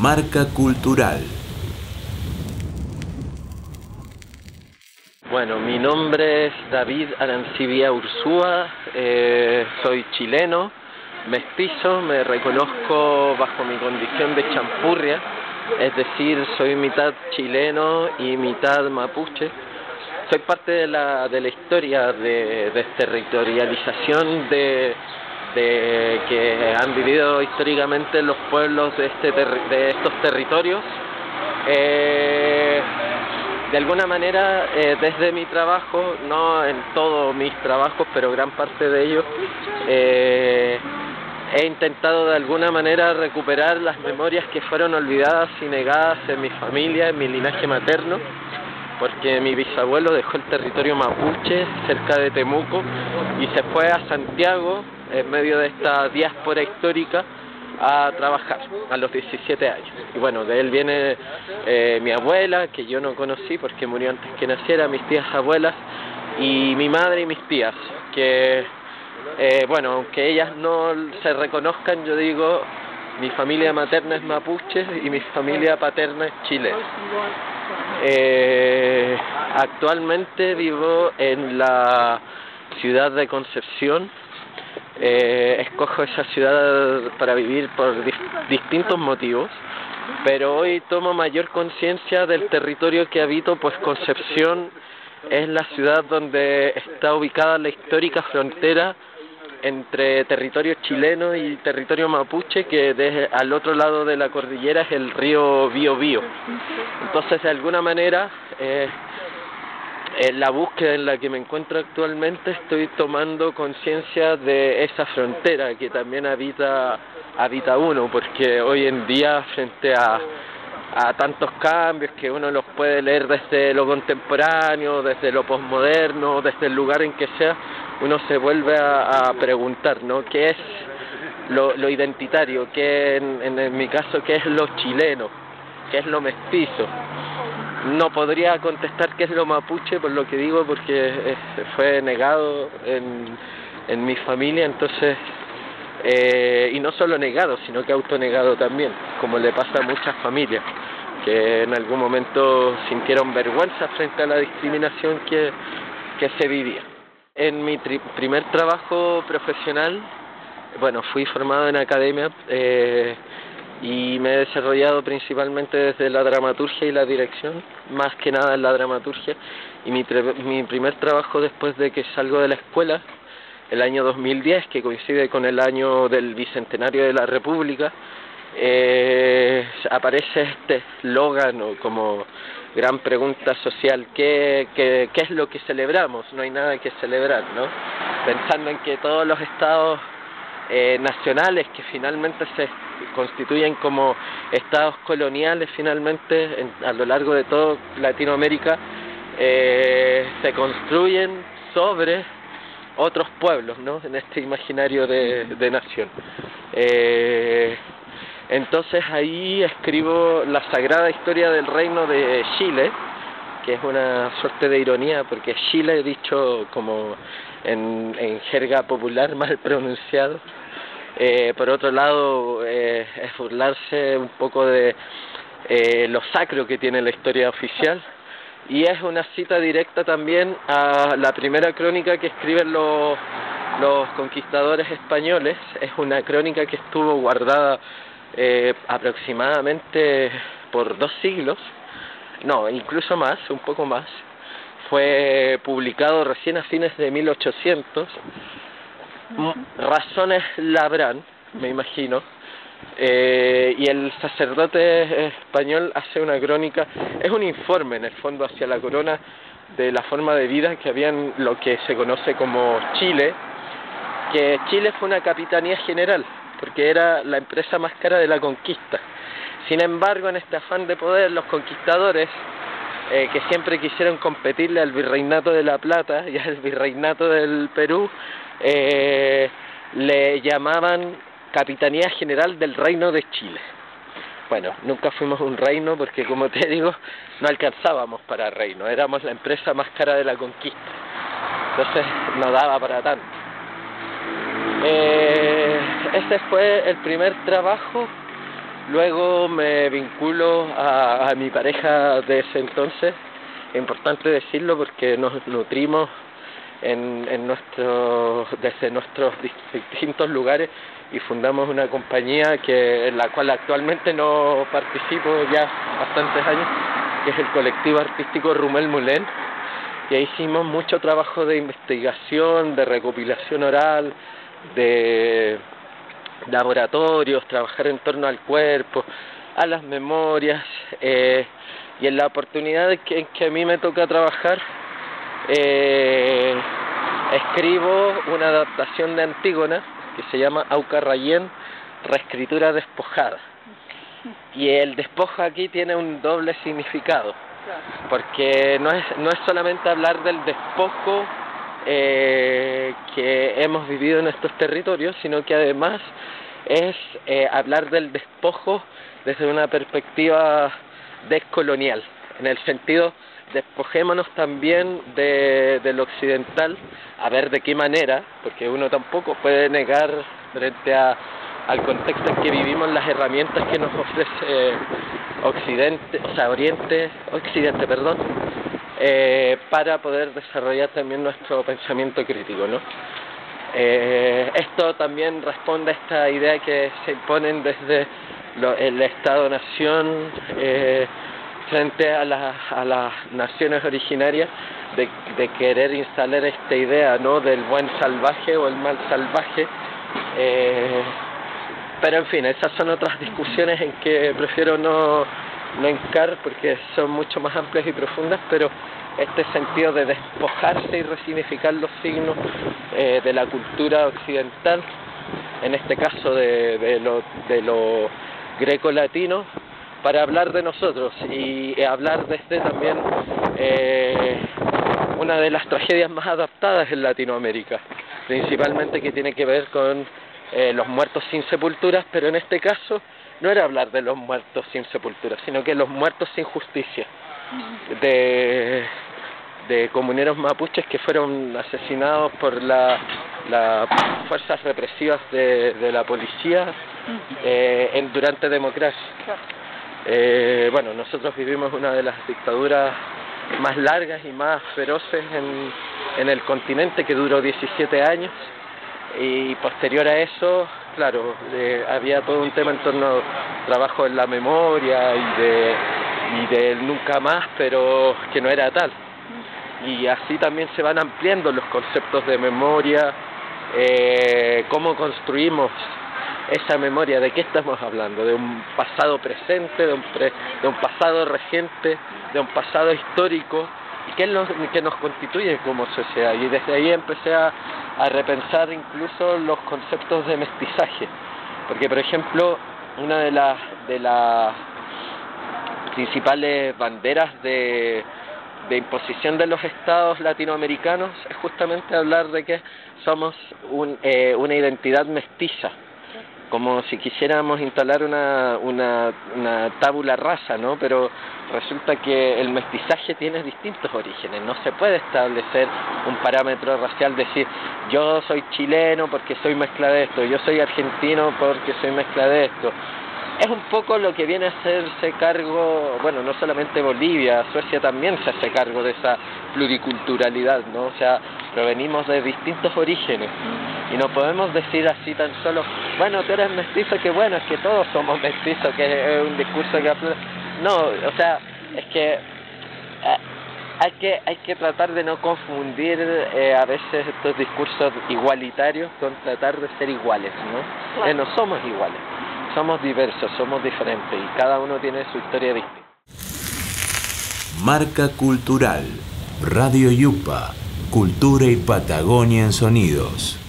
Marca Cultural. Bueno, mi nombre es David Arancibia Ursúa, eh, soy chileno, mestizo, me reconozco bajo mi condición de champurria, es decir, soy mitad chileno y mitad mapuche. Soy parte de la, de la historia de desterritorialización de, de que han vivido históricamente los pueblos de, este de estos territorios. Eh, de alguna manera, eh, desde mi trabajo, no en todos mis trabajos, pero gran parte de ellos, eh, he intentado de alguna manera recuperar las memorias que fueron olvidadas y negadas en mi familia, en mi linaje materno, porque mi bisabuelo dejó el territorio mapuche cerca de Temuco y se fue a Santiago en medio de esta diáspora histórica a trabajar a los 17 años. Y bueno, de él viene eh, mi abuela, que yo no conocí porque murió antes que naciera, mis tías abuelas, y mi madre y mis tías, que, eh, bueno, aunque ellas no se reconozcan, yo digo, mi familia materna es mapuche y mi familia paterna es chilena. Eh, actualmente vivo en la ciudad de Concepción, eh, escojo esa ciudad para vivir por distintos motivos, pero hoy tomo mayor conciencia del territorio que habito, pues Concepción es la ciudad donde está ubicada la histórica frontera entre territorio chileno y territorio mapuche, que desde al otro lado de la cordillera es el río Biobío. Entonces, de alguna manera, eh, en la búsqueda en la que me encuentro actualmente estoy tomando conciencia de esa frontera que también habita, habita uno, porque hoy en día frente a, a tantos cambios que uno los puede leer desde lo contemporáneo, desde lo posmoderno, desde el lugar en que sea, uno se vuelve a, preguntar, ¿no? ¿Qué es lo, identitario? ¿Qué en, mi caso, qué es lo chileno? ¿Qué es lo mestizo? no podría contestar qué es lo mapuche por lo que digo porque fue negado en, en mi familia entonces eh, y no solo negado sino que autonegado también como le pasa a muchas familias que en algún momento sintieron vergüenza frente a la discriminación que, que se vivía en mi primer trabajo profesional bueno fui formado en academia eh, y me he desarrollado principalmente desde la dramaturgia y la dirección, más que nada en la dramaturgia. Y mi, mi primer trabajo después de que salgo de la escuela, el año 2010, que coincide con el año del Bicentenario de la República, eh, aparece este eslogan o como gran pregunta social, ¿qué, ¿qué, qué es lo que celebramos? No hay nada que celebrar, ¿no? Pensando en que todos los estados eh, nacionales que finalmente se constituyen como estados coloniales finalmente a lo largo de toda Latinoamérica eh, se construyen sobre otros pueblos ¿no? en este imaginario de, de nación. Eh, entonces ahí escribo la sagrada historia del reino de Chile, que es una suerte de ironía porque Chile dicho como en, en jerga popular mal pronunciado. Eh, por otro lado, eh, es burlarse un poco de eh, lo sacro que tiene la historia oficial y es una cita directa también a la primera crónica que escriben los, los conquistadores españoles. Es una crónica que estuvo guardada eh, aproximadamente por dos siglos, no, incluso más, un poco más, fue publicado recién a fines de 1800. Razones labrán, me imagino, eh, y el sacerdote español hace una crónica, es un informe en el fondo hacia la corona de la forma de vida que había en lo que se conoce como Chile, que Chile fue una capitanía general, porque era la empresa más cara de la conquista. Sin embargo, en este afán de poder, los conquistadores eh, que siempre quisieron competirle al virreinato de La Plata y al virreinato del Perú, eh, le llamaban Capitanía General del Reino de Chile. Bueno, nunca fuimos un reino porque, como te digo, no alcanzábamos para reino, éramos la empresa más cara de la conquista. Entonces no daba para tanto. Eh, ese fue el primer trabajo Luego me vinculo a, mi pareja de ese entonces, es importante decirlo porque nos nutrimos en, en nuestro, desde nuestros distintos lugares y fundamos una compañía que en la cual actualmente no participo ya bastantes años, que es el colectivo artístico Rumel Mulén. Y ahí hicimos mucho trabajo de investigación, de recopilación oral, de laboratorios, trabajar en torno al cuerpo, a las memorias, eh, y en la oportunidad que, en que a mí me toca trabajar, eh, escribo una adaptación de Antígona que se llama Auca Rayén, reescritura despojada. Y el despojo aquí tiene un doble significado, porque no es, no es solamente hablar del despojo eh, que hemos vivido en estos territorios, sino que además es eh, hablar del despojo desde una perspectiva descolonial, en el sentido despojémonos también de, lo occidental, a ver de qué manera, porque uno tampoco puede negar frente a, al contexto en que vivimos las herramientas que nos ofrece Occidente, o sea, Oriente, Occidente, perdón, eh, para poder desarrollar también nuestro pensamiento crítico, ¿no? Eh, esto también responde a esta idea que se imponen desde el Estado-Nación eh, frente a, a, las naciones originarias de, de, querer instalar esta idea ¿no? del buen salvaje o el mal salvaje. Eh, pero en fin, esas son otras discusiones en que prefiero no, no encar porque son mucho más amplias y profundas, pero este sentido de despojarse y resignificar los signos eh, de la cultura occidental, en este caso de, de lo, de lo greco-latino, para hablar de nosotros y hablar desde también eh, una de las tragedias más adaptadas en Latinoamérica, principalmente que tiene que ver con eh, los muertos sin sepulturas, pero en este caso no era hablar de los muertos sin sepultura, sino que los muertos sin justicia, de, de comuneros mapuches que fueron asesinados por las fuerzas represivas de, de la policía eh, en, durante democracia. Eh, bueno, nosotros vivimos una de las dictaduras más largas y más feroces en, en el continente que duró 17 años y posterior a eso, claro, había todo un tema en torno al trabajo en la memoria y de, y de nunca más, pero que no era tal. Y así también se van ampliando los conceptos de memoria, eh, cómo construimos esa memoria, ¿de qué estamos hablando? ¿De un pasado presente, de un, de un pasado reciente, de un pasado histórico? ¿Y qué es lo que nos constituye como sociedad? Y desde ahí empecé a, a repensar incluso los conceptos de mestizaje. Porque, por ejemplo, una de las, de las principales banderas de, de imposición de los estados latinoamericanos es justamente hablar de que somos un, eh, una identidad mestiza como si quisiéramos instalar una, una, una tábula rasa, ¿no? Pero resulta que el mestizaje tiene distintos orígenes, no se puede establecer un parámetro racial, decir yo soy chileno porque soy mezcla de esto, yo soy argentino porque soy mezcla de esto. Es un poco lo que viene a hacerse cargo, bueno, no solamente Bolivia, Suecia también se hace cargo de esa pluriculturalidad, ¿no? O sea, provenimos de distintos orígenes y no podemos decir así tan solo, bueno, tú eres mestizo, que bueno, es que todos somos mestizos, que es un discurso que... No, o sea, es que eh, hay que hay que tratar de no confundir eh, a veces estos discursos igualitarios con tratar de ser iguales, ¿no? Eh, no somos iguales, somos diversos, somos diferentes y cada uno tiene su historia distinta. Marca Cultural, Radio Yupa, Cultura y Patagonia en Sonidos.